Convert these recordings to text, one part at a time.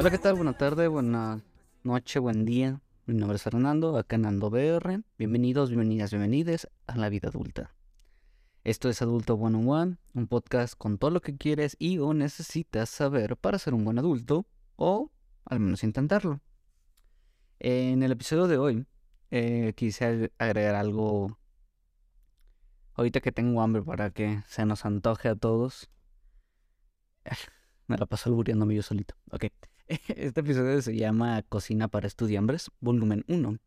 Hola, ¿qué tal? Buena tarde, buena noche, buen día. Mi nombre es Fernando, acá en Ando BR. Bienvenidos, bienvenidas, bienvenides a la vida adulta. Esto es Adulto One on One, un podcast con todo lo que quieres y o necesitas saber para ser un buen adulto o al menos intentarlo. En el episodio de hoy eh, quise agregar algo ahorita que tengo hambre para que se nos antoje a todos. Me la paso albureándome yo solito. Ok. Este episodio se llama Cocina para estudiambres, volumen 1.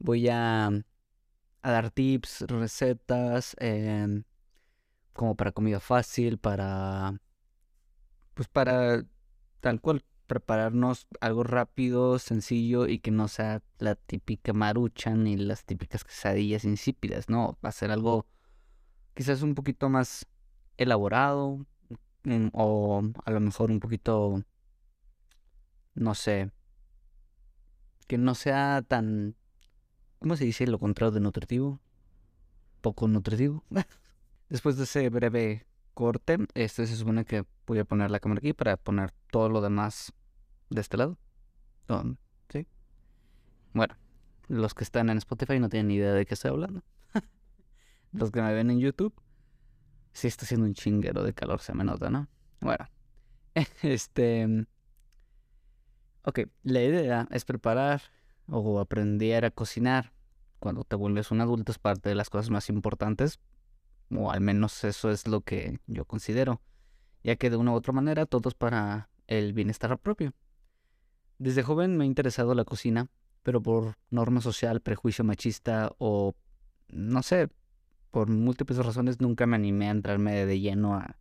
Voy a, a dar tips, recetas, em, como para comida fácil, para... Pues para tal cual, prepararnos algo rápido, sencillo y que no sea la típica marucha ni las típicas quesadillas insípidas, ¿no? Va a ser algo quizás un poquito más elaborado mm, o a lo mejor un poquito no sé, que no sea tan, ¿cómo se dice lo contrario de nutritivo? Poco nutritivo. Después de ese breve corte, este se supone que voy a poner la cámara aquí para poner todo lo demás de este lado. ¿Sí? Bueno, los que están en Spotify no tienen ni idea de qué estoy hablando. los que me ven en YouTube, sí está haciendo un chinguero de calor, se me nota, ¿no? Bueno, este Ok, la idea es preparar o aprender a cocinar cuando te vuelves un adulto es parte de las cosas más importantes, o al menos eso es lo que yo considero, ya que de una u otra manera todo es para el bienestar propio. Desde joven me ha interesado la cocina, pero por norma social, prejuicio machista o no sé, por múltiples razones nunca me animé a entrarme de lleno a,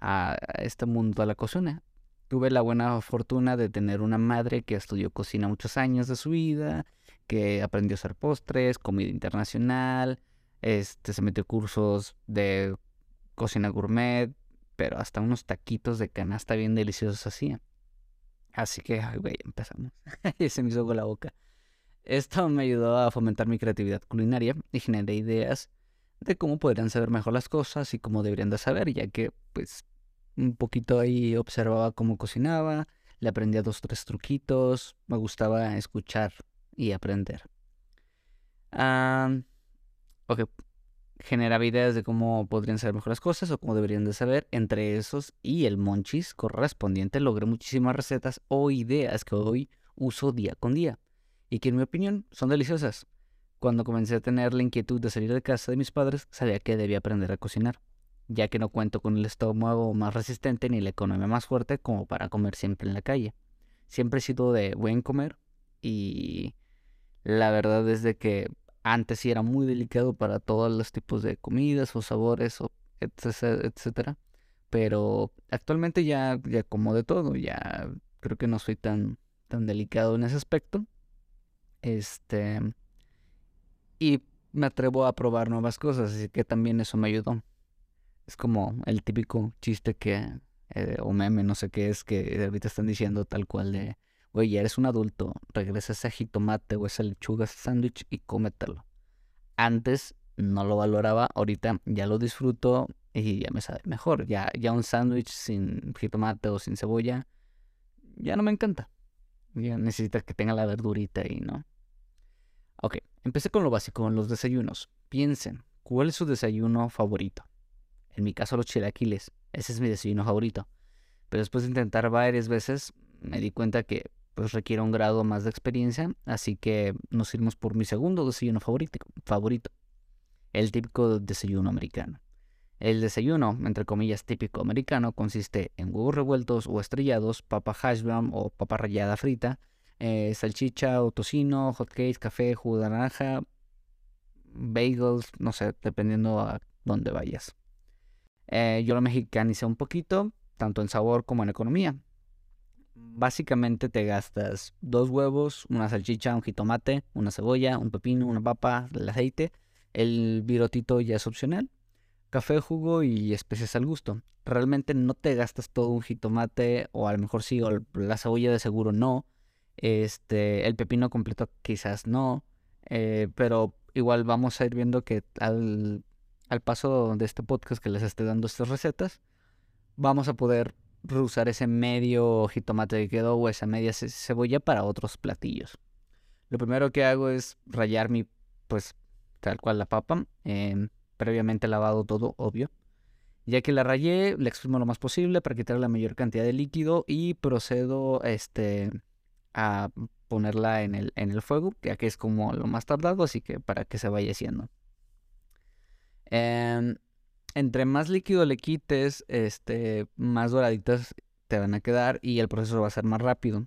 a este mundo de la cocina. Tuve la buena fortuna de tener una madre que estudió cocina muchos años de su vida, que aprendió a hacer postres, comida internacional, este, se metió cursos de cocina gourmet, pero hasta unos taquitos de canasta bien deliciosos hacía. Así que, ay, güey, empezamos. y se me hizo con la boca. Esto me ayudó a fomentar mi creatividad culinaria y generé ideas de cómo podrían saber mejor las cosas y cómo deberían de saber, ya que, pues, un poquito ahí observaba cómo cocinaba, le aprendía dos, tres truquitos, me gustaba escuchar y aprender. ok, generaba ideas de cómo podrían ser mejores cosas o cómo deberían de saber. Entre esos y el monchis correspondiente logré muchísimas recetas o ideas que hoy uso día con día y que en mi opinión son deliciosas. Cuando comencé a tener la inquietud de salir de casa de mis padres, sabía que debía aprender a cocinar ya que no cuento con el estómago más resistente ni la economía más fuerte como para comer siempre en la calle. Siempre he sido de buen comer y la verdad es de que antes sí era muy delicado para todos los tipos de comidas o sabores o etcétera, pero actualmente ya ya como de todo, ya creo que no soy tan tan delicado en ese aspecto. Este y me atrevo a probar nuevas cosas, así que también eso me ayudó. Es como el típico chiste que, eh, o meme, no sé qué es, que ahorita están diciendo tal cual de, oye, ya eres un adulto, regresa ese jitomate o esa lechuga, ese sándwich y cómetelo. Antes no lo valoraba, ahorita ya lo disfruto y ya me sabe mejor. Ya, ya un sándwich sin jitomate o sin cebolla, ya no me encanta. Ya necesita que tenga la verdurita ahí, ¿no? Ok, empecé con lo básico, con los desayunos. Piensen, ¿cuál es su desayuno favorito? En mi caso los chilaquiles. Ese es mi desayuno favorito. Pero después de intentar varias veces me di cuenta que pues requiere un grado más de experiencia, así que nos iremos por mi segundo desayuno favorito, favorito, el típico desayuno americano. El desayuno, entre comillas, típico americano consiste en huevos revueltos o estrellados, papa hash brown o papa rallada frita, eh, salchicha o tocino, hotcakes, café, jugo de naranja, bagels, no sé, dependiendo a dónde vayas. Eh, yo lo mexicanicé un poquito, tanto en sabor como en economía. Básicamente te gastas dos huevos, una salchicha, un jitomate, una cebolla, un pepino, una papa, el aceite. El virotito ya es opcional. Café, jugo y especias al gusto. Realmente no te gastas todo un jitomate, o a lo mejor sí, o la cebolla de seguro no. Este, el pepino completo quizás no. Eh, pero igual vamos a ir viendo que al al paso de este podcast que les esté dando estas recetas, vamos a poder reusar ese medio jitomate que quedó o esa media cebolla para otros platillos. Lo primero que hago es rayar mi, pues, tal cual la papa, em, previamente lavado todo, obvio. Ya que la rayé, la exprimo lo más posible para quitar la mayor cantidad de líquido y procedo este, a ponerla en el, en el fuego, ya que es como lo más tardado, así que para que se vaya haciendo. Em, entre más líquido le quites, este, más doraditas te van a quedar y el proceso va a ser más rápido.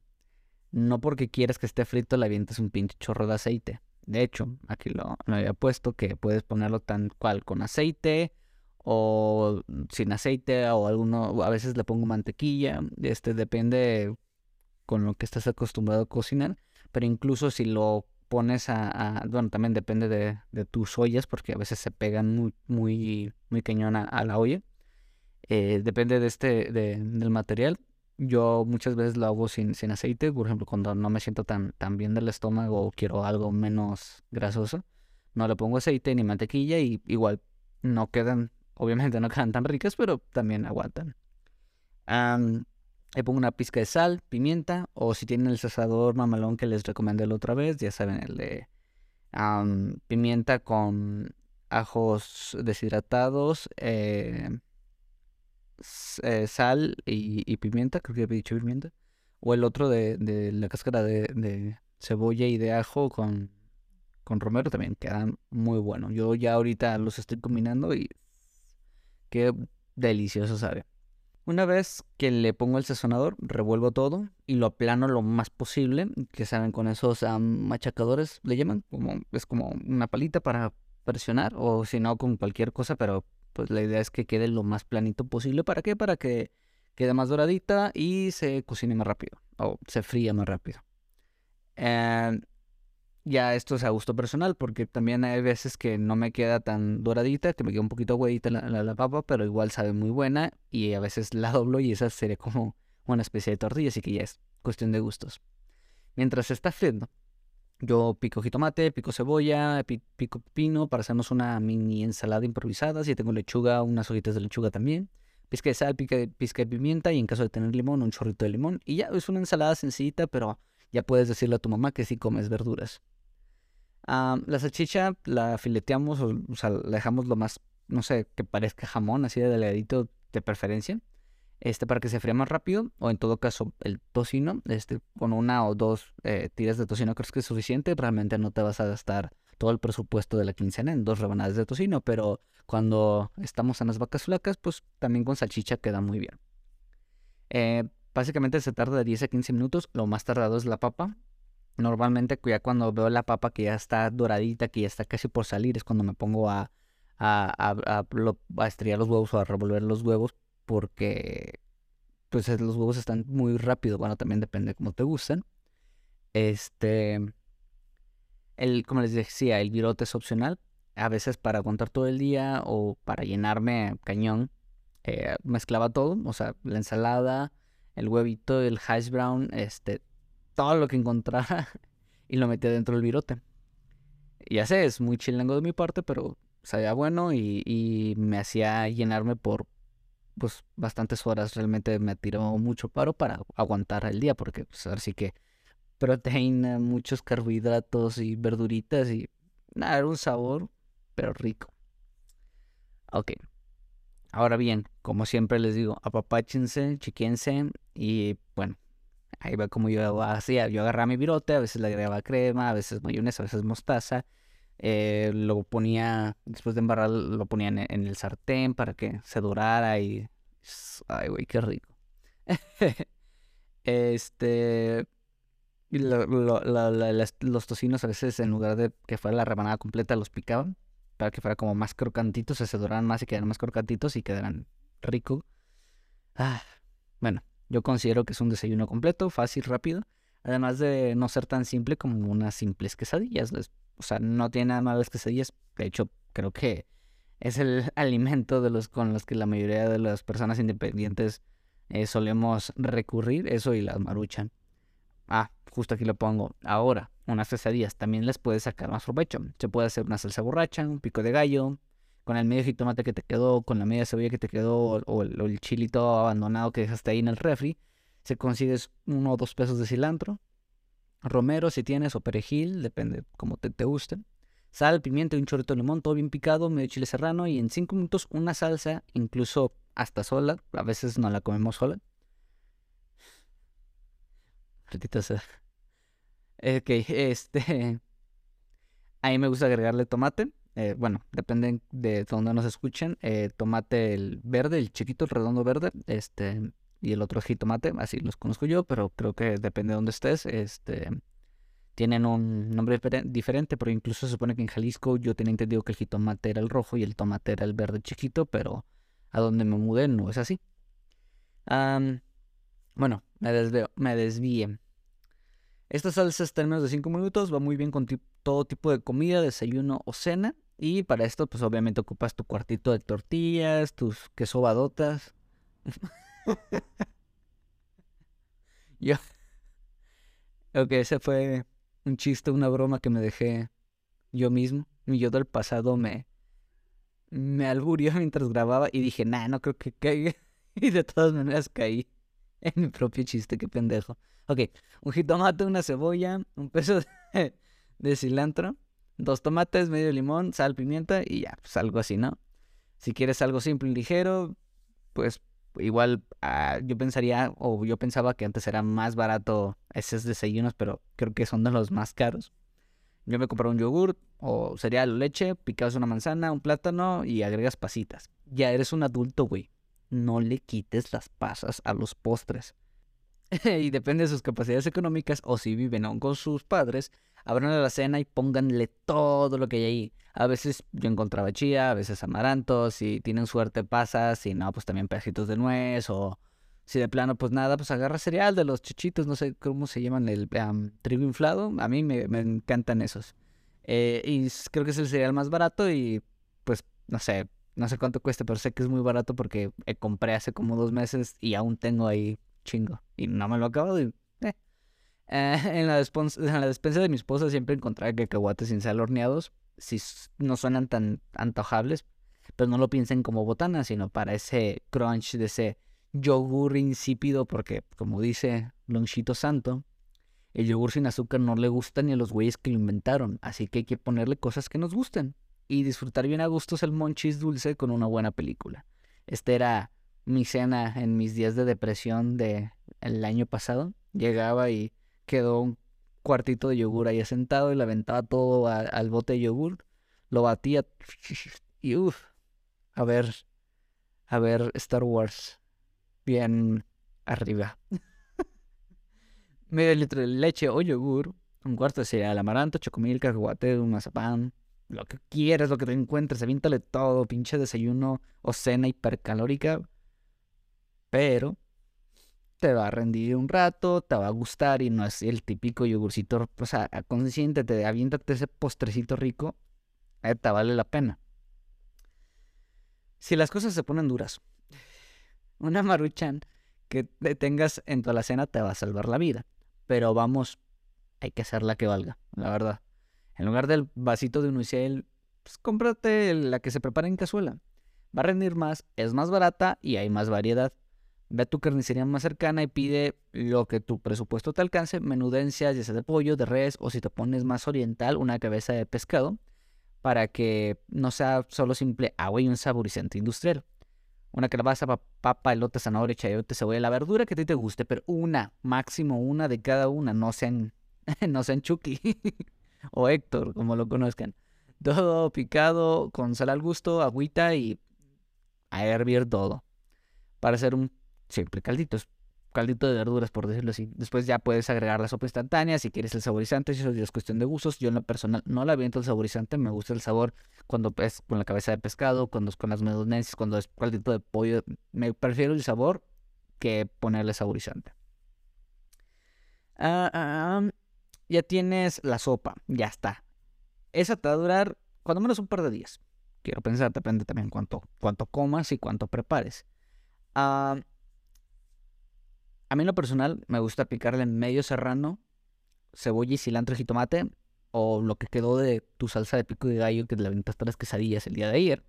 No porque quieras que esté frito le avientes un pinche chorro de aceite. De hecho, aquí lo, había puesto que puedes ponerlo tan cual con aceite o sin aceite o alguno, a veces le pongo mantequilla, este depende con lo que estás acostumbrado a cocinar, pero incluso si lo pones a, bueno, también depende de, de, tus ollas, porque a veces se pegan muy, muy, muy cañón a, la olla. Eh, depende de este, de, del material. Yo muchas veces lo hago sin, sin aceite, por ejemplo, cuando no me siento tan, tan bien del estómago o quiero algo menos grasoso, no le pongo aceite ni mantequilla y igual no quedan, obviamente no quedan tan ricas, pero también aguantan. Le pongo una pizca de sal, pimienta, o si tienen el sazador mamalón que les recomendé la otra vez, ya saben, el de pimienta con ajos deshidratados, eh, eh, sal y, pimienta, creo que había dicho pimienta. O el otro de, la cáscara de, cebolla y de ajo con, con romero también quedan muy buenos. Yo ya ahorita los estoy combinando y qué delicioso sabe. Una vez que le pongo el sazonador, revuelvo todo y lo aplano lo más posible, que saben con esos machacadores le llaman, como es como una palita para presionar o si no con cualquier cosa, pero pues la idea es que quede lo más planito posible. ¿Para qué? Para que quede más doradita y se cocine más rápido o se fría más rápido. Eh, ya esto es a gusto personal, porque también hay veces que no me queda tan doradita, que me queda un poquito huevita la, la, papa, pero igual sabe muy buena y a veces la doblo y esa sería como una especie de tortilla, así que ya es cuestión de gustos. Mientras se está friendo, yo pico jitomate, pico cebolla, pico pino para hacernos una mini ensalada improvisada. Si tengo lechuga, unas hojitas de lechuga también. Pizca de sal, pica, pizca de pimienta y en caso de tener limón, un chorrito de limón. Y ya es una ensalada sencillita, pero ya puedes decirle a tu mamá que sí comes verduras la salchicha la fileteamos, o, sea, la dejamos lo más, no sé, que parezca jamón, así de delgadito de preferencia, este, para que se fría más rápido, o en todo caso el tocino, este, con una o dos eh, tiras de tocino creo que es suficiente, realmente no te vas a gastar todo el presupuesto de la quincena en dos rebanadas de tocino, pero cuando estamos en las vacas flacas, pues también con salchicha queda muy bien. Eh, básicamente se tarda de 10 a 15 minutos, lo más tardado es la papa, Normalmente ya cuando veo la papa que ya está doradita, que ya está casi por salir, es cuando me pongo a, a, a, a, estrellar los huevos o a revolver los huevos porque pues los huevos están muy rápido. Bueno, también depende de cómo te gusten. Este, el, como les decía, el virote es opcional. A veces para aguantar todo el día o para llenarme cañón, eh, mezclaba todo. O sea, la ensalada, el huevito, el hash brown, este, todo lo que encontrara y lo metía dentro del virote. Ya sé, es muy chilango de mi parte, pero sabía bueno y, me hacía llenarme por pues bastantes horas. Realmente me tiró mucho paro para aguantar el día, porque pues ahora sí que proteína, muchos carbohidratos y verduritas y nada, era un sabor, pero rico. Ok. Ahora bien, como siempre les digo, apapáchense, chiquense y bueno, Ahí va como yo hacía. Yo agarraba mi virote, a veces le agregaba crema, a veces mayonesa, a veces mostaza. Eh, lo ponía, después de embarrar, lo ponía en, el sartén para que se dorara y... Ay, güey, qué rico. este... los tocinos a veces en lugar de que fuera la rebanada completa los picaban para que fuera como más crocantitos, se doraran más y quedaran más crocantitos y quedaran rico. Ah, bueno, yo considero que es un desayuno completo, fácil, rápido. Además de no ser tan simple como unas simples quesadillas. O sea, no tiene nada más las quesadillas. De hecho, creo que es el alimento de los con los que la mayoría de las personas independientes eh, solemos recurrir. Eso y las maruchan. Ah, justo aquí lo pongo. Ahora, unas quesadillas también les puede sacar más provecho. Se puede hacer una salsa borracha, un pico de gallo, con el medio jitomate que te quedó, con la media cebolla que te quedó, o, el, chilito abandonado que dejaste ahí en el refri, se consigues uno o dos pesos de cilantro, romero si tienes, o perejil, depende como te, te guste, sal, pimiento y un chorrito de limón, todo bien picado, medio chile serrano, y en cinco minutos una salsa, incluso hasta sola, a veces no la comemos sola. sea. Ok, este... A mí me gusta agregarle tomate. Eh, bueno, depende de dónde nos escuchen. Eh, tomate el verde, el chiquito, el redondo verde, este, y el otro jitomate, así los conozco yo, pero creo que depende de dónde estés. Este, tienen un nombre diferente, pero incluso se supone que en Jalisco yo tenía entendido que el jitomate era el rojo y el tomate era el verde chiquito, pero a donde me mudé no es así. bueno, me desvío, me desvíe. Esta salsa está en menos de 5 minutos, va muy bien con todo tipo de comida, desayuno o cena. Y para esto, pues obviamente ocupas tu cuartito de tortillas, tus quesobadotas. yo. Ok, ese fue un chiste, una broma que me dejé yo mismo. Mi yo del pasado me, me alburió mientras grababa y dije, nah, no creo que caiga. Y de todas maneras caí en mi propio chiste, qué pendejo. Ok, un jitomate, una cebolla, un peso de, cilantro, dos tomates, medio limón, sal, pimienta y ya, pues algo así, ¿no? Si quieres algo simple y ligero, pues igual ah, yo pensaría, o yo pensaba que antes era más barato esos desayunos, pero creo que son de los más caros. Yo me compré un yogur o cereal o leche, picabas una manzana, un plátano y agregas pasitas. Ya eres un adulto, güey. No le quites las pasas a los postres. y depende de sus capacidades económicas o si viven aún con sus padres, abran la cena y pónganle todo lo que hay ahí. A veces yo encontraba chía, a veces amarantos, si tienen suerte pasas, si no, pues también pedacitos de nuez o si de plano pues nada, pues agarra cereal de los chichitos, no sé cómo se llaman, el trigo inflado, a mí me, encantan esos. Eh, y creo que es el cereal más barato y pues no sé, no sé cuánto cuesta, pero sé que es muy barato porque eh, compré hace como dos meses y aún tengo ahí chingo. Y no me lo acabo de... Eh. Eh, en, la en, la despensa de mi esposa siempre encontraba cacahuates sin sal horneados. Si no suenan tan antojables, pero no lo piensen como botana, sino para ese crunch de ese yogur insípido, porque como dice Lonchito Santo, el yogur sin azúcar no le gusta ni a los güeyes que lo inventaron, así que hay que ponerle cosas que nos gusten y disfrutar bien a gustos el monchis dulce con una buena película. Este era mi cena en mis días de depresión de el año pasado. Llegaba y quedó un cuartito de yogur ahí sentado y le aventaba todo al bote de yogur. Lo batía y uff, a ver, a ver Star Wars bien arriba. Medio litro de leche o yogur, un cuarto de cereal, amaranto, chocomil, cacahuate, un mazapán, lo que quieras, lo que te encuentres, avíntale todo, pinche desayuno o cena hipercalórica pero te va a rendir un rato, te va a gustar y no es el típico yogurcito, o sea, consiéntete, aviéntate ese postrecito rico, eh, te vale la pena. Si las cosas se ponen duras, una maruchan que tengas en toda la cena te va a salvar la vida, pero vamos, hay que hacerla que valga, la verdad. En lugar del vasito de unicel, pues cómprate la que se prepara en cazuela. Va a rendir más, es más barata y hay más variedad. Ve a tu carnicería más cercana y pide lo que tu presupuesto te alcance, menudencias, ya sea de pollo, de res, o si te pones más oriental, una cabeza de pescado, para que no sea solo simple agua y un saborizante industrial. Una calabaza, papa, elote, zanahoria, chayote, cebolla, la verdura que a ti te guste, pero una, máximo una de cada una, no sean, no sean Chucky o Héctor, como lo conozcan. Todo picado con sal al gusto, agüita y a hervir todo. Para hacer un siempre calditos, caldito de verduras, por decirlo así. Después ya puedes agregar la sopa instantánea si quieres el saborizante, si eso es cuestión de gustos. Yo en lo personal no la aviento el saborizante, me gusta el sabor cuando es con la cabeza de pescado, cuando es con las menudencias, cuando es caldito de pollo. Me prefiero el sabor que ponerle saborizante. Ah, ah, ya tienes la sopa, ya está. Esa te va a durar cuando menos un par de días. Quiero pensar, depende también cuánto, cuánto comas y cuánto prepares. Ah... A mí en lo personal me gusta picarle en medio serrano, cebolla y cilantro y jitomate, o lo que quedó de tu salsa de pico de gallo que la aventaste las quesadillas el día de ayer.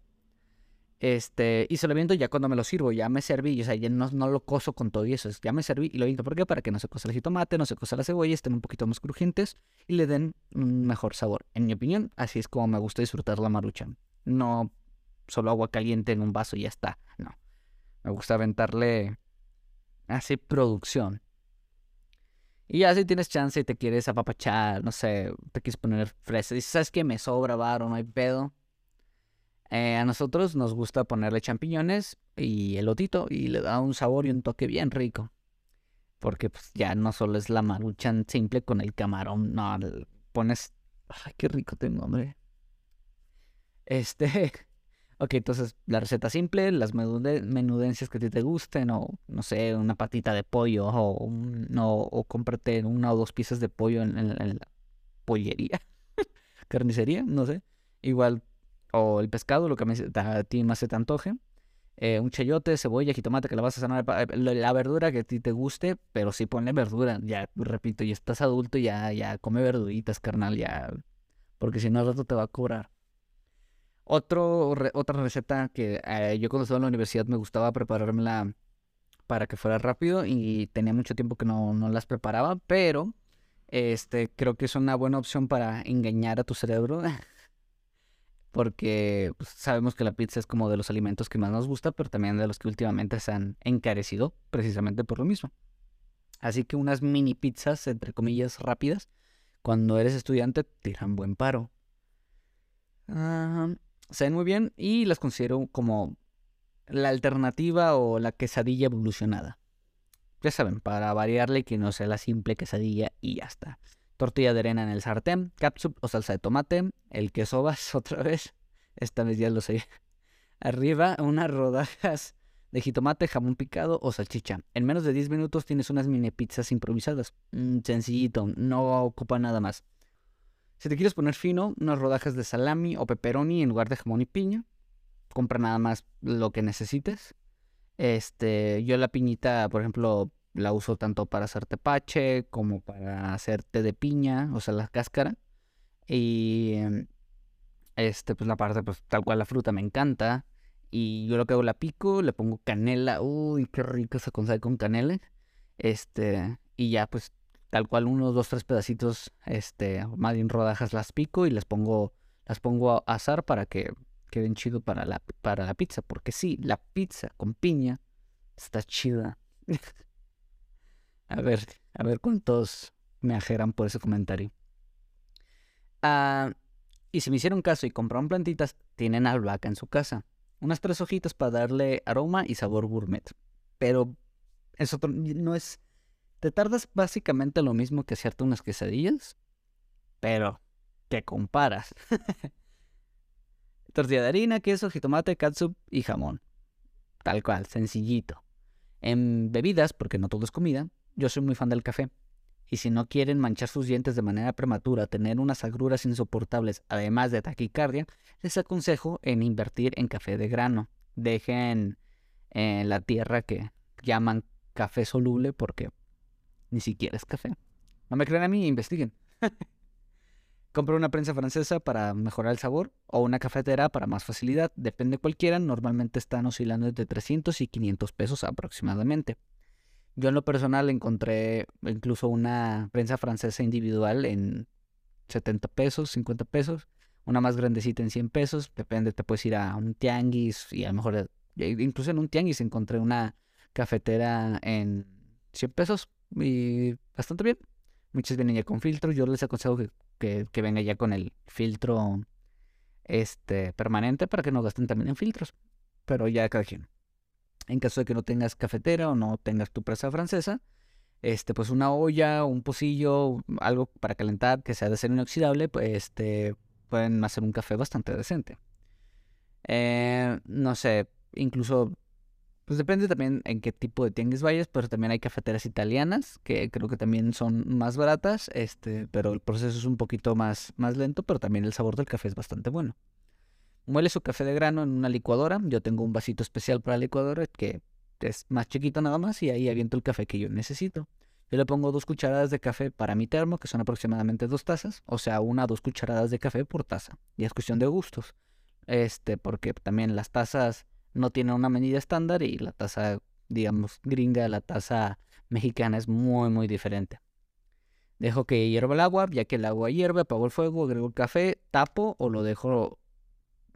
Este, y se lo aviento ya cuando me lo sirvo, ya me serví, o sea, ya no, no lo coso con todo eso, ya me serví y lo aviento. ¿Por qué? Para que no se cosa el jitomate, no se cosa la cebolla, estén un poquito más crujientes y le den un mejor sabor. En mi opinión, así es como me gusta disfrutar la maruchan. No solo agua caliente en un vaso y ya está, no. Me gusta aventarle así producción. Y ya si tienes chance y te quieres apapachar, no sé, te quieres poner fresa, dices, ¿sabes qué? Me sobra varo, no hay pedo eh, a nosotros nos gusta ponerle champiñones y elotito y le da un sabor y un toque bien rico. Porque pues ya no solo es la maruchan simple con el camarón, no, pones... Ay, qué rico tengo, hombre. Este... Ok, entonces la receta simple, las menudencias que a ti te gusten, o no sé, una patita de pollo, o, no, o cómprate una o dos piezas de pollo en, la pollería, carnicería, no sé. Igual o el pescado, lo que a ti más se te antoje. Eh, un chayote, cebolla, jitomate que la vas a sanar, eh, la verdura que a ti te guste, pero sí ponle verdura, ya, repito, y estás adulto, ya, ya, come verduritas, carnal, ya, porque si no al rato te va a cobrar. Otro, otra receta que eh, yo cuando estaba en la universidad me gustaba preparármela para que fuera rápido y tenía mucho tiempo que no, no las preparaba, pero este, creo que es una buena opción para engañar a tu cerebro porque pues, sabemos que la pizza es como de los alimentos que más nos gusta, pero también de los que últimamente se han encarecido precisamente por lo mismo. Así que unas mini pizzas, entre comillas, rápidas, cuando eres estudiante, tiran buen paro. Uh, se ven muy bien y las considero como la alternativa o la quesadilla evolucionada. Ya saben, para variarle que no sea la simple quesadilla y ya está tortilla de arena en el sartén, catsup o salsa de tomate, el queso vas otra vez, esta vez ya lo sé. Arriba unas rodajas de jitomate, jamón picado o salchicha. En menos de 10 minutos tienes unas mini pizzas improvisadas. Mm, sencillito, no ocupa nada más. Si te quieres poner fino, unas rodajas de salami o pepperoni en lugar de jamón y piña. Compra nada más lo que necesites. Este, yo la piñita, por ejemplo, la uso tanto para hacer tepache como para hacer té de piña, o sea, la cáscara. Y em, este, pues la parte, pues tal cual la fruta me encanta. Y yo lo que hago la pico, le pongo canela. Uy, qué rico se consigue con canela. Este, y ya pues tal cual unos, dos, tres pedacitos, este, más bien rodajas las pico y las pongo, las pongo a asar para que queden chido para la, para la pizza. Porque sí, la pizza con piña está chida. A ver, a ver cuántos me ajeran por ese comentario. Ah, y si me hicieron caso y compraron plantitas, tienen albahaca en su casa. Unas tres hojitas para darle aroma y sabor gourmet. Pero eso no es... Te tardas básicamente lo mismo que hacerte unas quesadillas, pero te comparas. Tortilla de harina, queso, jitomate, catsup y jamón. Tal cual, sencillito. En bebidas, porque no todo es comida, yo soy muy fan del café. Y si no quieren manchar sus dientes de manera prematura, tener unas agruras insoportables, además de taquicardia, les aconsejo en invertir en café de grano. Dejen en la tierra que llaman café soluble porque ni siquiera es café. No me crean a mí, investiguen. Compro una prensa francesa para mejorar el sabor o una cafetera para más facilidad. Depende cualquiera, normalmente están oscilando entre 300 y 500 pesos aproximadamente. Yo en lo personal encontré incluso una prensa francesa individual en 70 pesos, 50 pesos, una más grandecita en 100 pesos, depende, te puedes ir a un tianguis y a lo mejor, eh, incluso en un tianguis encontré una cafetera en 100 pesos y bastante bien. Muchas vienen ya con filtro, yo les aconsejo que, que, venga ya con el filtro este permanente para que no gasten también en filtros, pero ya cada quien. En caso de que no tengas cafetera o no tengas tu presa francesa, este, pues una olla, un pocillo, algo para calentar que sea de acero inoxidable, pues este, pueden hacer un café bastante decente. Eh, no sé, incluso, pues depende también en qué tipo de tianguis vayas, pero también hay cafeteras italianas que creo que también son más baratas, este, pero el proceso es un poquito más, más lento, pero también el sabor del café es bastante bueno. Muele su café de grano en una licuadora. Yo tengo un vasito especial para la licuadora que es más chiquito nada más y ahí aviento el café que yo necesito. Yo le pongo dos cucharadas de café para mi termo, que son aproximadamente dos tazas, o sea, una o dos cucharadas de café por taza. Y es cuestión de gustos. Este, porque también las tazas no tiene una medida estándar y la taza, digamos, gringa, la taza mexicana es muy, muy diferente. Dejo que hierva el agua, ya que el agua hierve, apago el fuego, agrego el café, tapo o lo dejo...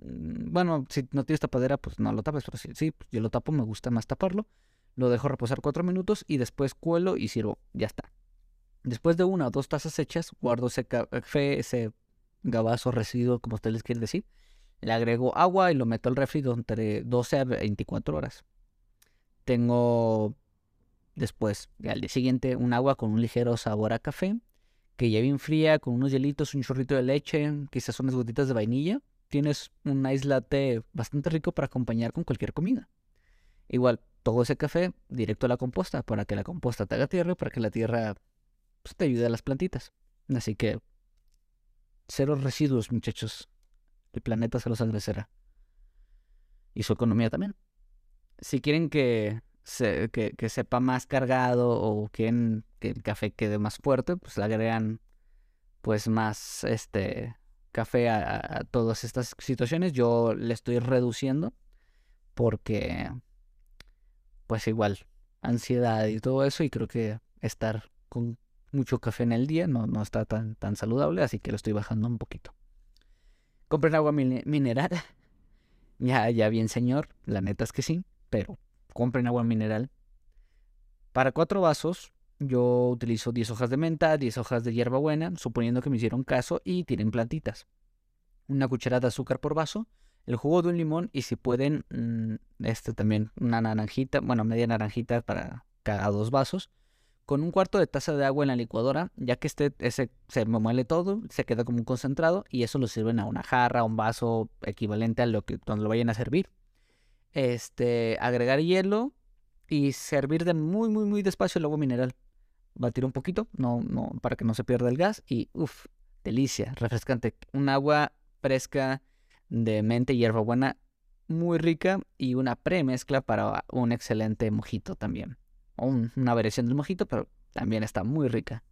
Mm, bueno, si no tienes tapadera, pues no lo tapes, pero sí, sí pues yo lo tapo, me gusta más taparlo. Lo dejo reposar cuatro minutos y después cuelo y sirvo. Ya está. Después de una o dos tazas hechas, guardo ese café, ese gabazo residuo, como ustedes quieren decir. Le agrego agua y lo meto al refri entre 12 a 24 horas. Tengo después, al día siguiente, un agua con un ligero sabor a café, que ya bien fría, con unos hielitos, un chorrito de leche, quizás unas gotitas de vainilla. Tienes un ice latte bastante rico para acompañar con cualquier comida. Igual, todo ese café directo a la composta, para que la composta te haga tierra, para que la tierra pues, te ayude a las plantitas. Así que, cero residuos, muchachos. Planeta se los agradecerá. Y su economía también. Si quieren que, se, que, sepa más cargado o quieren que el café quede más fuerte, pues le agregan pues más este café a, todas estas situaciones. Yo le estoy reduciendo porque pues igual ansiedad y todo eso y creo que estar con mucho café en el día no, no está tan, tan saludable, así que lo estoy bajando un poquito. Compren agua mineral. Ya, ya bien señor, la neta es que sí, pero compren agua mineral. Para cuatro vasos, yo utilizo 10 hojas de menta, 10 hojas de hierbabuena, suponiendo que me hicieron caso y tienen plantitas. Una cucharada de azúcar por vaso, el jugo de un limón y si pueden, mm, este también, una naranjita, bueno, media naranjita para cada dos vasos con un cuarto de taza de agua en la licuadora, ya que este ese, se muele todo, se queda como un concentrado y eso lo sirven a una jarra, un vaso equivalente a lo que donde lo vayan a servir. Este, agregar hielo y servir de muy muy muy despacio el agua mineral. Batir un poquito, no no para que no se pierda el gas y uff, delicia, refrescante, un agua fresca de mente y hierbabuena muy rica y una premezcla para un excelente mojito también una variación del mojito, pero también está muy rica.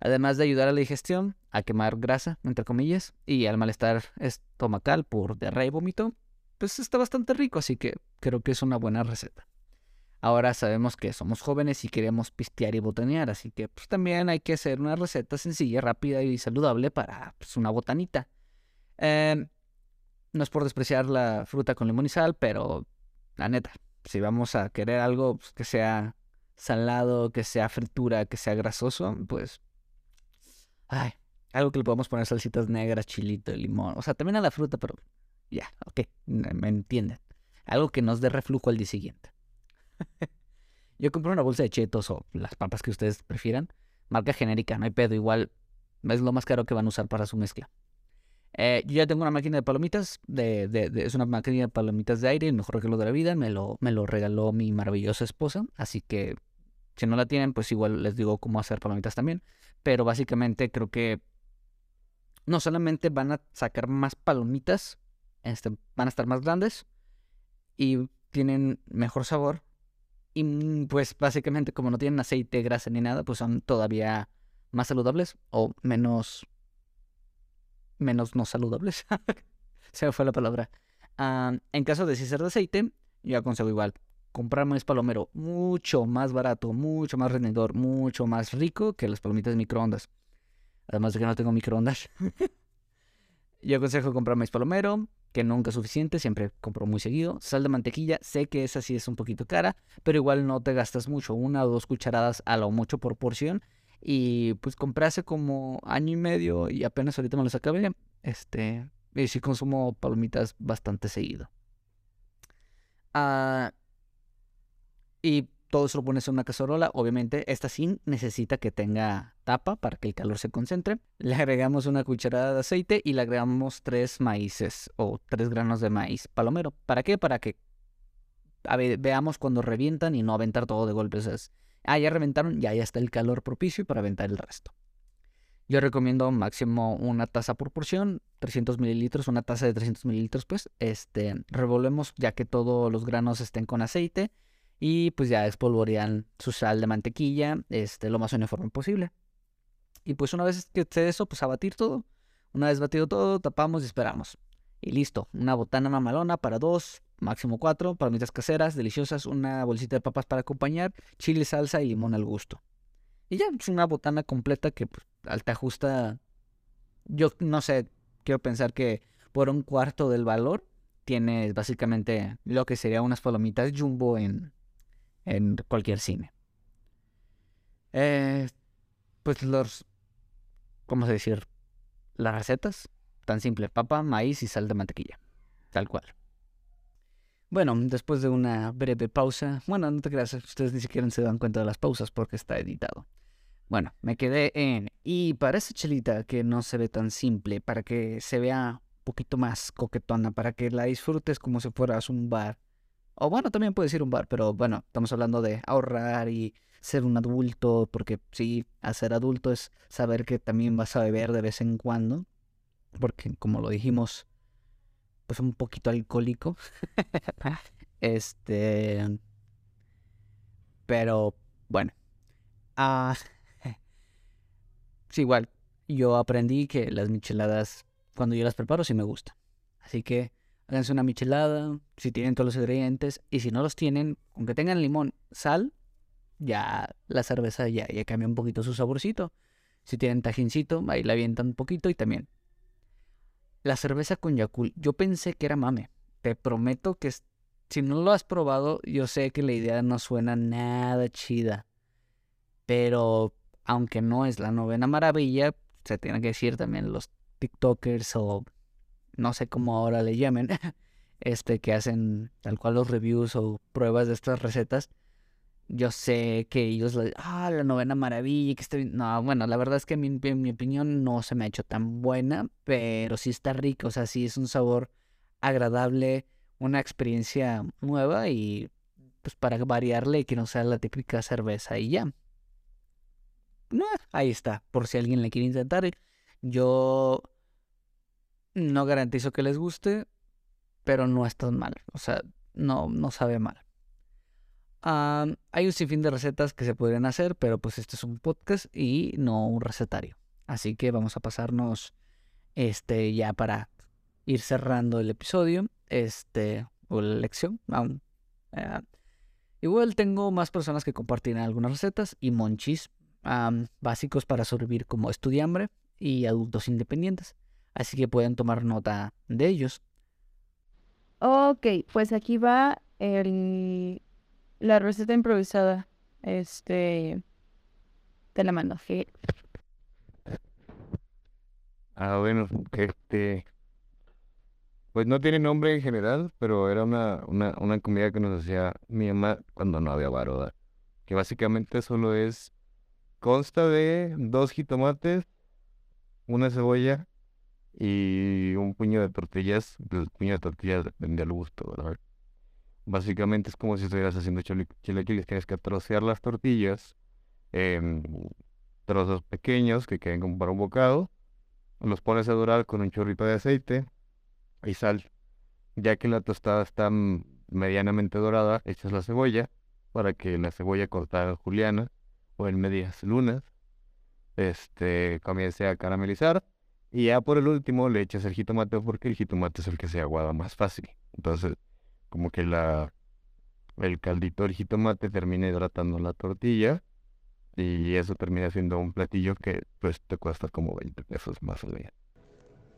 Además de ayudar a la digestión, a quemar grasa, entre comillas, y al malestar estomacal por diarrea y vómito, pues está bastante rico, así que creo que es una buena receta. Ahora sabemos que somos jóvenes y queremos pistear y botanear, así que pues también hay que hacer una receta sencilla, rápida y saludable para pues, una botanita. Em, no es por despreciar la fruta con limón y sal, pero la neta, si vamos a querer algo pues, que sea salado, que sea fritura, que sea grasoso, pues. Ay, algo que le podemos poner salsitas negras, chilito, limón. O sea, también a la fruta, pero ya, ok, me entienden. Algo que nos dé reflujo al día siguiente. Yo compré una bolsa de chetos o las papas que ustedes prefieran. Marca genérica, no hay pedo. Igual es lo más caro que van a usar para su mezcla. Eh, yo ya tengo una máquina de palomitas, de, de, es una máquina de palomitas de aire, el mejor regalo de la vida, me lo, me lo regaló mi maravillosa esposa, así que si no la tienen, pues igual les digo cómo hacer palomitas también, pero básicamente creo que no solamente van a sacar más palomitas, este, van a estar más grandes y tienen mejor sabor, y mm, pues básicamente como no tienen aceite, grasa ni nada, pues son todavía más saludables o menos menos no saludables. Se me fue la palabra. en caso de ser de aceite, yo aconsejo igual comprar maíz palomero mucho más barato, mucho más rendidor, mucho más rico que las palomitas de microondas. Además de que no tengo microondas. yo aconsejo comprar maíz palomero, que nunca es suficiente, siempre compro muy seguido. Sal de mantequilla, sé que esa sí es un poquito cara, pero igual no te gastas mucho, una o dos cucharadas a lo mucho por porción y pues compré hace como año y medio y apenas ahorita me los acabé. Este, y sí consumo palomitas bastante seguido. Ah, y todo eso lo pones en una cacerola. Obviamente, esta sí necesita que tenga tapa para que el calor se concentre. Le agregamos una cucharada de aceite y le agregamos tres maíces o tres granos de maíz palomero. ¿Para qué? Para que veamos cuando revientan y no aventar todo de golpe. Ah, ya reventaron, ya, ya está el calor propicio para aventar el resto. Yo recomiendo máximo una taza por porción, 300 mililitros, una taza de 300 mililitros, pues, este, revolvemos ya que todos los granos estén con aceite y pues ya espolvorean su sal de mantequilla, este, lo más uniforme posible. Y pues una vez que esté eso, pues a batir todo. Una vez batido todo, tapamos y esperamos. Y listo, una botana mamalona para dos, máximo cuatro, palomitas caseras, deliciosas, una bolsita de papas para acompañar, chile, salsa y limón al gusto. Y ya, es una botana completa que pues, al te ajusta, yo no sé, quiero pensar que por un cuarto del valor tienes básicamente lo que sería unas palomitas jumbo en, en cualquier cine. Eh, pues los, ¿cómo se decir? Las recetas, tan simple, papa, maíz y sal de mantequilla, tal cual. Bueno, después de una breve pausa, bueno, no te creas, ustedes ni siquiera se dan cuenta de las pausas porque está editado. Bueno, me quedé en, y para esa chelita que no se ve tan simple, para que se vea un poquito más coquetona, para que la disfrutes como si fueras un bar. O bueno, también puede ser un bar, pero bueno, estamos hablando de ahorrar y ser un adulto, porque sí, hacer adulto es saber que también vas a beber de vez en cuando, porque como lo dijimos, pues un poquito alcohólico. este, pero bueno, ah, sí, igual, yo aprendí que las micheladas, cuando yo las preparo, sí me gustan. Así que háganse una michelada, si tienen todos los ingredientes, y si no los tienen, aunque tengan limón, sal, ya la cerveza ya, ya cambia un poquito su saborcito. Si tienen tajincito, ahí la avientan un poquito y también. La cerveza con Yakult, yo pensé que era mame. Te prometo que si no lo has probado, yo sé que la idea no suena nada chida. Pero aunque no es la novena maravilla, se tiene que decir también los TikTokers o no sé cómo ahora le llamen, este que hacen tal cual los reviews o pruebas de estas recetas yo sé que ellos, ah, la novena maravilla, que está bien. No, bueno, la verdad es que en mi, opinión no se me ha hecho tan buena, pero sí está rico, o sea, sí es un sabor agradable, una experiencia nueva y pues para variarle que no sea la típica cerveza y ya. No, ahí está, por si alguien le quiere intentar. Yo no garantizo que les guste, pero no es tan mal, o sea, no, no sabe mal hay un sinfín de recetas que se podrían hacer, pero pues este es un podcast y no un recetario. Así que vamos a pasarnos este ya para ir cerrando el episodio, este o la lección. Eh, igual tengo más personas que compartirán algunas recetas y monchis básicos para sobrevivir como estudiambre y adultos independientes. Así que pueden tomar nota de ellos. Ok, pues aquí va el la receta improvisada, este, te la mando. Ah, bueno, este, pues no tiene nombre en general, pero era una, una, comida que nos hacía mi mamá cuando no había varoda, que básicamente solo es, consta de dos jitomates, una cebolla y un puño de tortillas, pues, el puño de tortillas al gusto, ¿verdad? Básicamente es como si estuvieras haciendo chilaquiles. Tienes que trocear las tortillas en trozos pequeños que queden como para un bocado. Los pones a dorar con un chorrito de aceite y sal. Ya que la tostada está medianamente dorada, echas la cebolla para que la cebolla cortada juliana o en medias lunas este, comience a caramelizar. Y ya por el último le echas el jitomate porque el jitomate es el que se aguada más fácil. Entonces como que la el caldito del jitomate termina hidratando la tortilla y eso termina siendo un platillo que pues te cuesta como 20 pesos más o menos.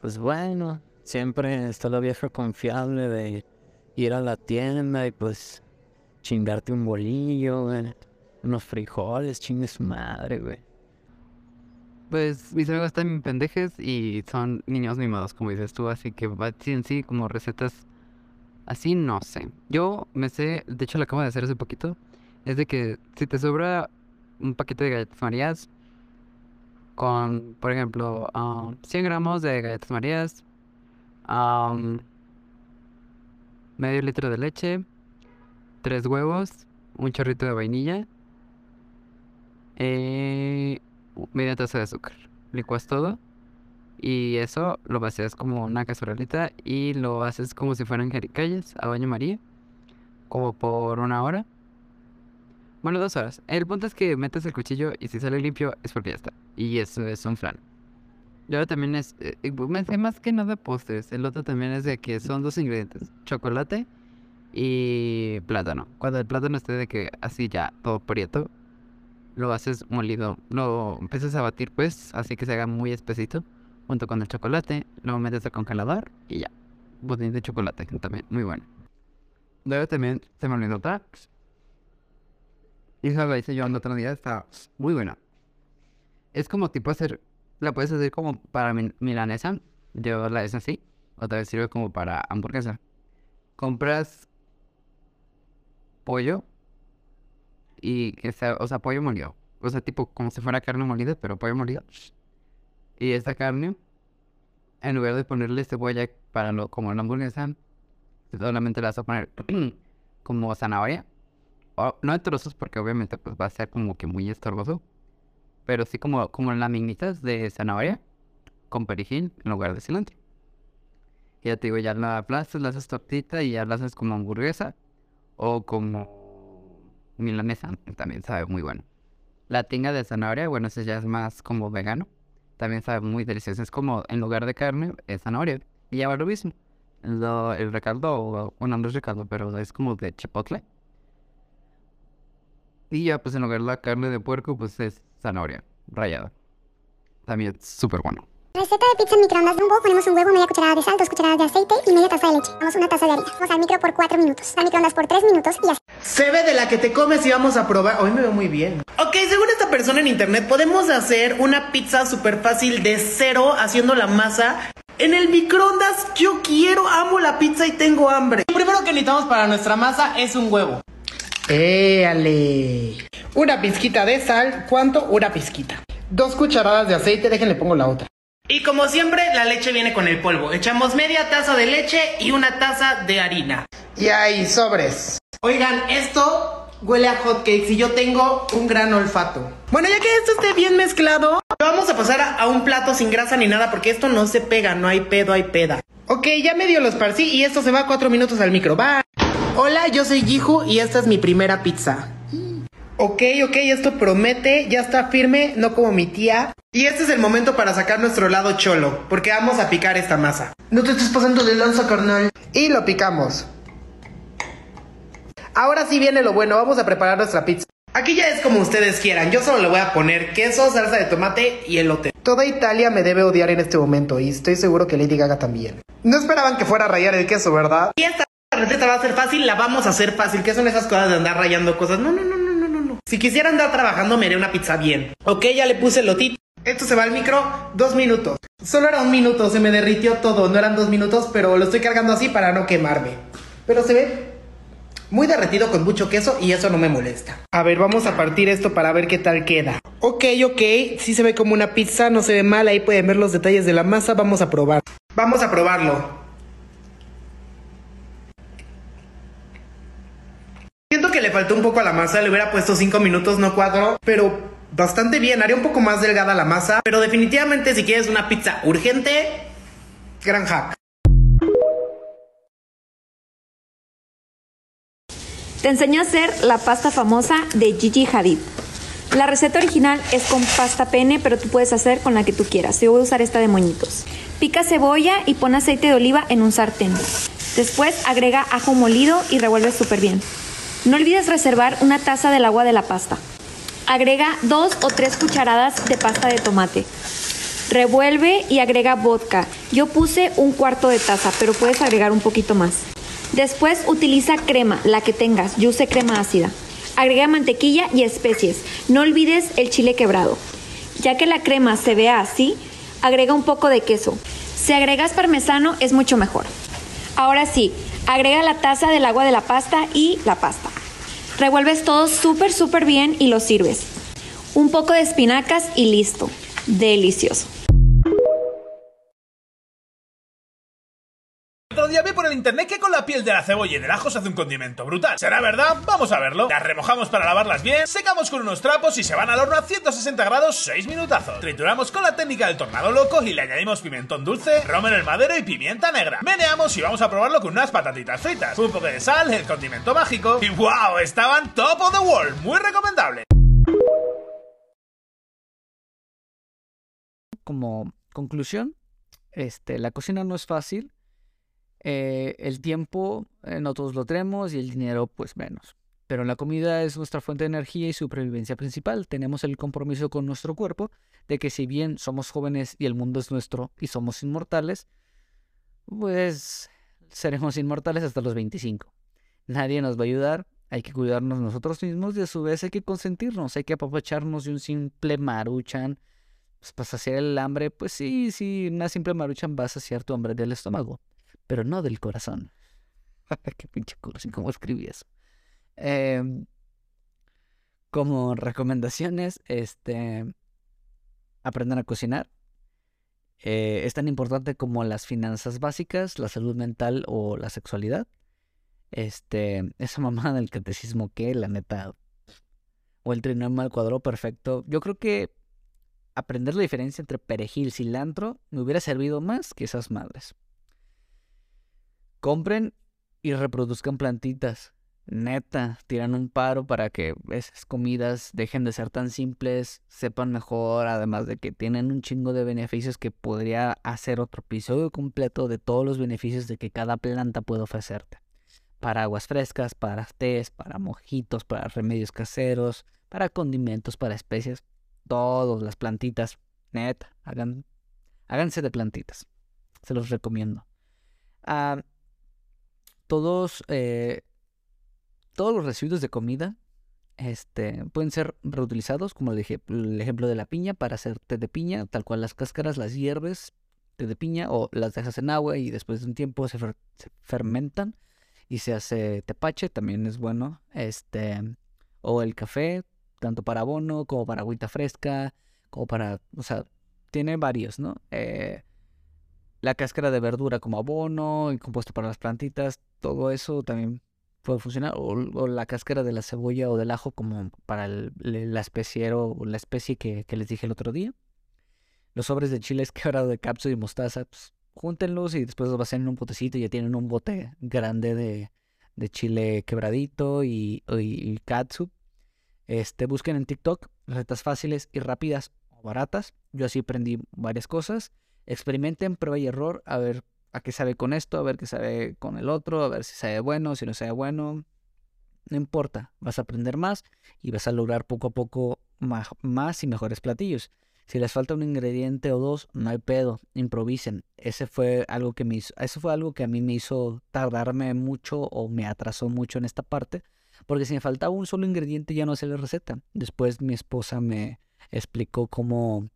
Pues bueno, siempre está la vieja confiable de ir a la tienda y pues chingarte un bolillo, unos frijoles, chingue su madre, güey. Pues mis amigos están pendejes y son niños mimados, como dices tú, así que en sí como recetas Así no sé. Yo me sé, de hecho lo acabo de hacer hace poquito, es de que si te sobra un paquete de galletas marías con, por ejemplo, 100 gramos de galletas marías, medio litro de leche, tres huevos, un chorrito de vainilla, eh, media taza de azúcar. Licuas todo y eso lo vacías como una cazuelita y lo haces como si fueran jericayas a baño María. Como por una hora. Bueno, dos horas. El punto es que metes el cuchillo y si sale limpio es porque ya está. Y eso es un flan. Y también es, eh, más que nada postres. El otro también es de que son dos ingredientes. Chocolate y plátano. Cuando el plátano esté de que así ya todo prieto, lo haces molido. Lo empiezas a batir pues, así que se haga muy espesito, junto con el chocolate. Lo metes al congelador y ya. Budín de chocolate, también muy bueno. Luego también se me olvidó otra. Y esa la hice yo el otro día, está muy buena. Es como tipo hacer, la puedes hacer como para mi- milanesa. Yo la hice así. Otra vez sirve como para hamburguesa. Compras pollo y que sea, o sea, pollo molido. O sea, tipo como si fuera carne molida, pero pollo molido. Y esta carne, en lugar de ponerle cebolla para lo, como la hamburguesa, solamente le vas a poner como zanahoria. O, no en trozos porque obviamente pues va a ser como que muy estorboso. Pero sí como, como laminitas de zanahoria con perejil en lugar de cilantro. Y ya te digo, ya la aplastas, la haces tortita y ya la haces como hamburguesa o como milanesa, también sabe muy bueno. La tinga de zanahoria, bueno, ese ya es más como vegano, también sabe muy delicioso. Es como en lugar de carne, es zanahoria. Y ya va lo mismo. Lo- el recaldo, bueno, no es recaldo, pero es como de chipotle. Y ya, pues en lugar de la carne de puerco, pues es zanahoria rallada. También es súper bueno. Receta de pizza en microondas. En un bowl ponemos un huevo, media cucharada de sal, dos cucharadas de aceite y media taza de leche. Damos una taza de harina. Vamos al micro por 4 minutos. Al microondas por 3 minutos y así. Se ve de la que te comes y vamos a probar. Hoy me veo muy bien. Ok, según esta persona en internet, podemos hacer una pizza súper fácil de cero haciendo la masa. En el microondas, yo quiero, amo la pizza y tengo hambre. Lo primero que necesitamos para nuestra masa es un huevo. ¡Éale! Una pizquita de sal. ¿Cuánto? Una pizquita. Dos cucharadas de aceite. Déjenle pongo la otra. Y como siempre, la leche viene con el polvo. Echamos media taza de leche y una taza de harina. Y ahí, sobres. Oigan, esto huele a hotcakes y yo tengo un gran olfato. Bueno, ya que esto esté bien mezclado, vamos a pasar a, a un plato sin grasa ni nada porque esto no se pega, no hay pedo, hay peda. Ok, ya medio lo esparcí y esto se va cuatro minutos al micro. Hola, yo soy Jihu y esta es mi primera pizza. Ok, ok, esto promete, ya está firme, no como mi tía. Y este es el momento para sacar nuestro lado cholo, porque vamos a picar esta masa. No te estés pasando de lanza, carnal. Y lo picamos. Ahora sí viene lo bueno, vamos a preparar nuestra pizza. Aquí ya es como ustedes quieran, yo solo le voy a poner queso, salsa de tomate y elote. Toda Italia me debe odiar en este momento y estoy seguro que Lady Gaga también. No esperaban que fuera a rayar el queso, ¿verdad? Y esta receta va a ser fácil, la vamos a hacer fácil. ¿Qué son esas cosas de andar rayando cosas? No, no, no. Si quisiera andar trabajando, me haré una pizza bien. Ok, ya le puse el lotito. Esto se va al micro dos minutos. Solo era un minuto, se me derritió todo. No eran dos minutos, pero lo estoy cargando así para no quemarme. Pero se ve muy derretido con mucho queso y eso no me molesta. A ver, vamos a partir esto para ver qué tal queda. Ok, ok, sí se ve como una pizza, no se ve mal, ahí pueden ver los detalles de la masa, vamos a probar. Vamos a probarlo. Siento que le faltó un poco a la masa, le hubiera puesto 5 minutos, no 4, pero bastante bien, haría un poco más delgada la masa, pero definitivamente si quieres una pizza urgente, gran hack. Te enseño a hacer la pasta famosa de Gigi Hadid. La receta original es con pasta pene, pero tú puedes hacer con la que tú quieras. Yo voy a usar esta de moñitos. Pica cebolla y pon aceite de oliva en un sartén. Después agrega ajo molido y revuelve súper bien. No olvides reservar una taza del agua de la pasta. Agrega dos o tres cucharadas de pasta de tomate. Revuelve y agrega vodka. Yo puse un cuarto de taza, pero puedes agregar un poquito más. Después utiliza crema, la que tengas. Yo usé crema ácida. Agrega mantequilla y especies. No olvides el chile quebrado. Ya que la crema se vea así, agrega un poco de queso. Si agregas parmesano es mucho mejor. Ahora sí, agrega la taza del agua de la pasta y la pasta. Revuelves todo súper, súper bien y lo sirves. Un poco de espinacas y listo. Delicioso. El internet que con la piel de la cebolla y del ajo se hace un condimento brutal. ¿Será verdad? Vamos a verlo. Las remojamos para lavarlas bien, secamos con unos trapos y se van al horno a 160 grados 6 minutazos. Trituramos con la técnica del tornado loco y le añadimos pimentón dulce, romero el madero y pimienta negra. Meneamos y vamos a probarlo con unas patatitas fritas. Un poco de sal, el condimento mágico y wow, estaban top of the world. Muy recomendable. Como conclusión, este, la cocina no es fácil. Eh, el tiempo eh, no todos lo tenemos y el dinero pues menos. Pero la comida es nuestra fuente de energía y supervivencia principal. Tenemos el compromiso con nuestro cuerpo de que si bien somos jóvenes y el mundo es nuestro y somos inmortales, pues seremos inmortales hasta los 25. Nadie nos va a ayudar, hay que cuidarnos nosotros mismos y a su vez hay que consentirnos, hay que apapacharnos de un simple maruchan. Pues para saciar el hambre, pues sí, sí, una simple maruchan va a saciar tu hambre del estómago, pero no del corazón. Qué pinche cursi, ¿cómo escribí eso? Em, como recomendaciones, este, aprendan a cocinar. Eh, es tan importante como las finanzas básicas, la salud mental o la sexualidad. Este, esa mamá del catecismo que, la neta, o el trinomio al cuadrado perfecto. Yo creo que aprender la diferencia entre perejil y cilantro me hubiera servido más que esas madres. Compren y reproduzcan plantitas neta, tiran un paro para que esas comidas dejen de ser tan simples, sepan mejor, además de que tienen un chingo de beneficios que podría hacer otro episodio completo de todos los beneficios de que cada planta puede ofrecerte. Para aguas frescas, para tés, para mojitos, para remedios caseros, para condimentos, para especias, todas las plantitas, neta, hagan, háganse de plantitas. Se los recomiendo. Ah, todos eh, todos los residuos de comida este, pueden ser reutilizados, como dije, el ejemplo de la piña, para hacer té de piña, tal cual las cáscaras las hierves, té de piña, o las dejas en agua y después de un tiempo se, fermentan y se hace tepache, también es bueno. Este, o el café, tanto para abono como para agüita fresca, como para, o sea, tiene varios, ¿no? Eh, la cáscara de verdura como abono y compuesto para las plantitas, todo eso también puede funcionar. O, la cáscara de la cebolla o del ajo como para el, la especie o la especie que, les dije el otro día. Los sobres de chiles quebrado de cápsula y mostaza, pues, júntenlos y después los vacian en un potecito y ya tienen un bote grande de, de chile quebradito y, y, Este, busquen en TikTok recetas fáciles y rápidas o baratas. Yo así aprendí varias cosas. Experimenten, prueba y error, a ver a qué sabe con esto, a ver qué sabe con el otro, a ver si sabe bueno, si no sabe bueno. No importa, vas a aprender más y vas a lograr poco a poco más, y mejores platillos. Si les falta un ingrediente o dos, no hay pedo, improvisen. Ese fue algo que me hizo, eso fue algo que a mí me hizo tardarme mucho o me atrasó mucho en esta parte, porque si me faltaba un solo ingrediente ya no sé la receta. Después mi esposa me explicó cómo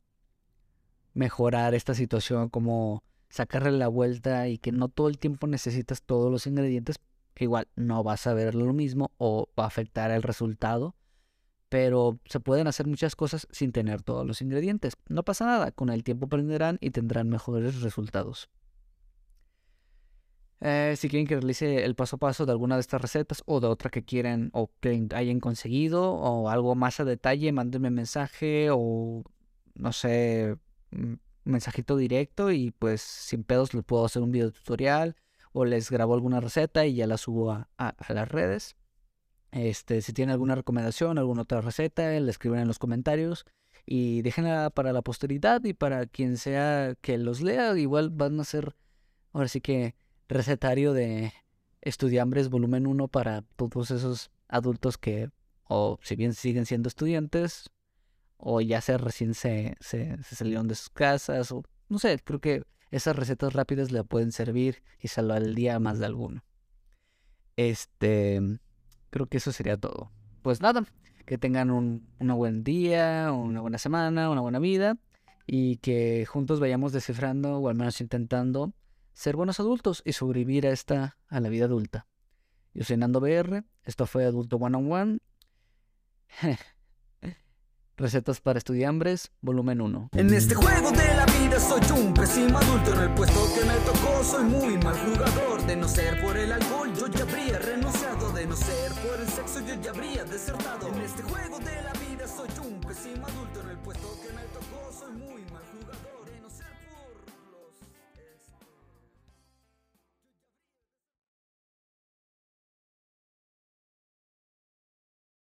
mejorar esta situación, cómo sacarle la vuelta y que no todo el tiempo necesitas todos los ingredientes, que igual no vas a ver lo mismo o va a afectar el resultado, pero se pueden hacer muchas cosas sin tener todos los ingredientes. No pasa nada, con el tiempo aprenderán y tendrán mejores resultados. Eh, si quieren que realice el paso a paso de alguna de estas recetas o de otra que quieran o que hayan conseguido o algo más a detalle, mándenme mensaje o no sé, mensajito directo y pues sin pedos les puedo hacer un video tutorial o les grabo alguna receta y ya la subo a, las redes. Este, si tienen alguna recomendación, alguna otra receta, le escriben en los comentarios y déjenla para la posteridad y para quien sea que los lea, igual van a ser ahora sí que recetario de Estudiambres volumen 1 para todos esos adultos que o si bien siguen siendo estudiantes o ya se recién se, se, salieron de sus casas, o no sé, creo que esas recetas rápidas le pueden servir y salvar el día más de alguno. Este, creo que eso sería todo. Pues nada, que tengan un, buen día, una buena semana, una buena vida y que juntos vayamos descifrando o al menos intentando ser buenos adultos y sobrevivir a esta, a la vida adulta. Yo soy Nando BR, esto fue Adulto One on One. Recetas para estudiambres, volumen 1. En este juego de la vida soy un pésimo adulto. En el puesto que me tocó soy muy mal jugador. De no ser por el alcohol, yo ya habría renunciado. De no ser por el sexo, yo ya habría desertado. En este juego de la vida soy un pésimo adulto. En el puesto que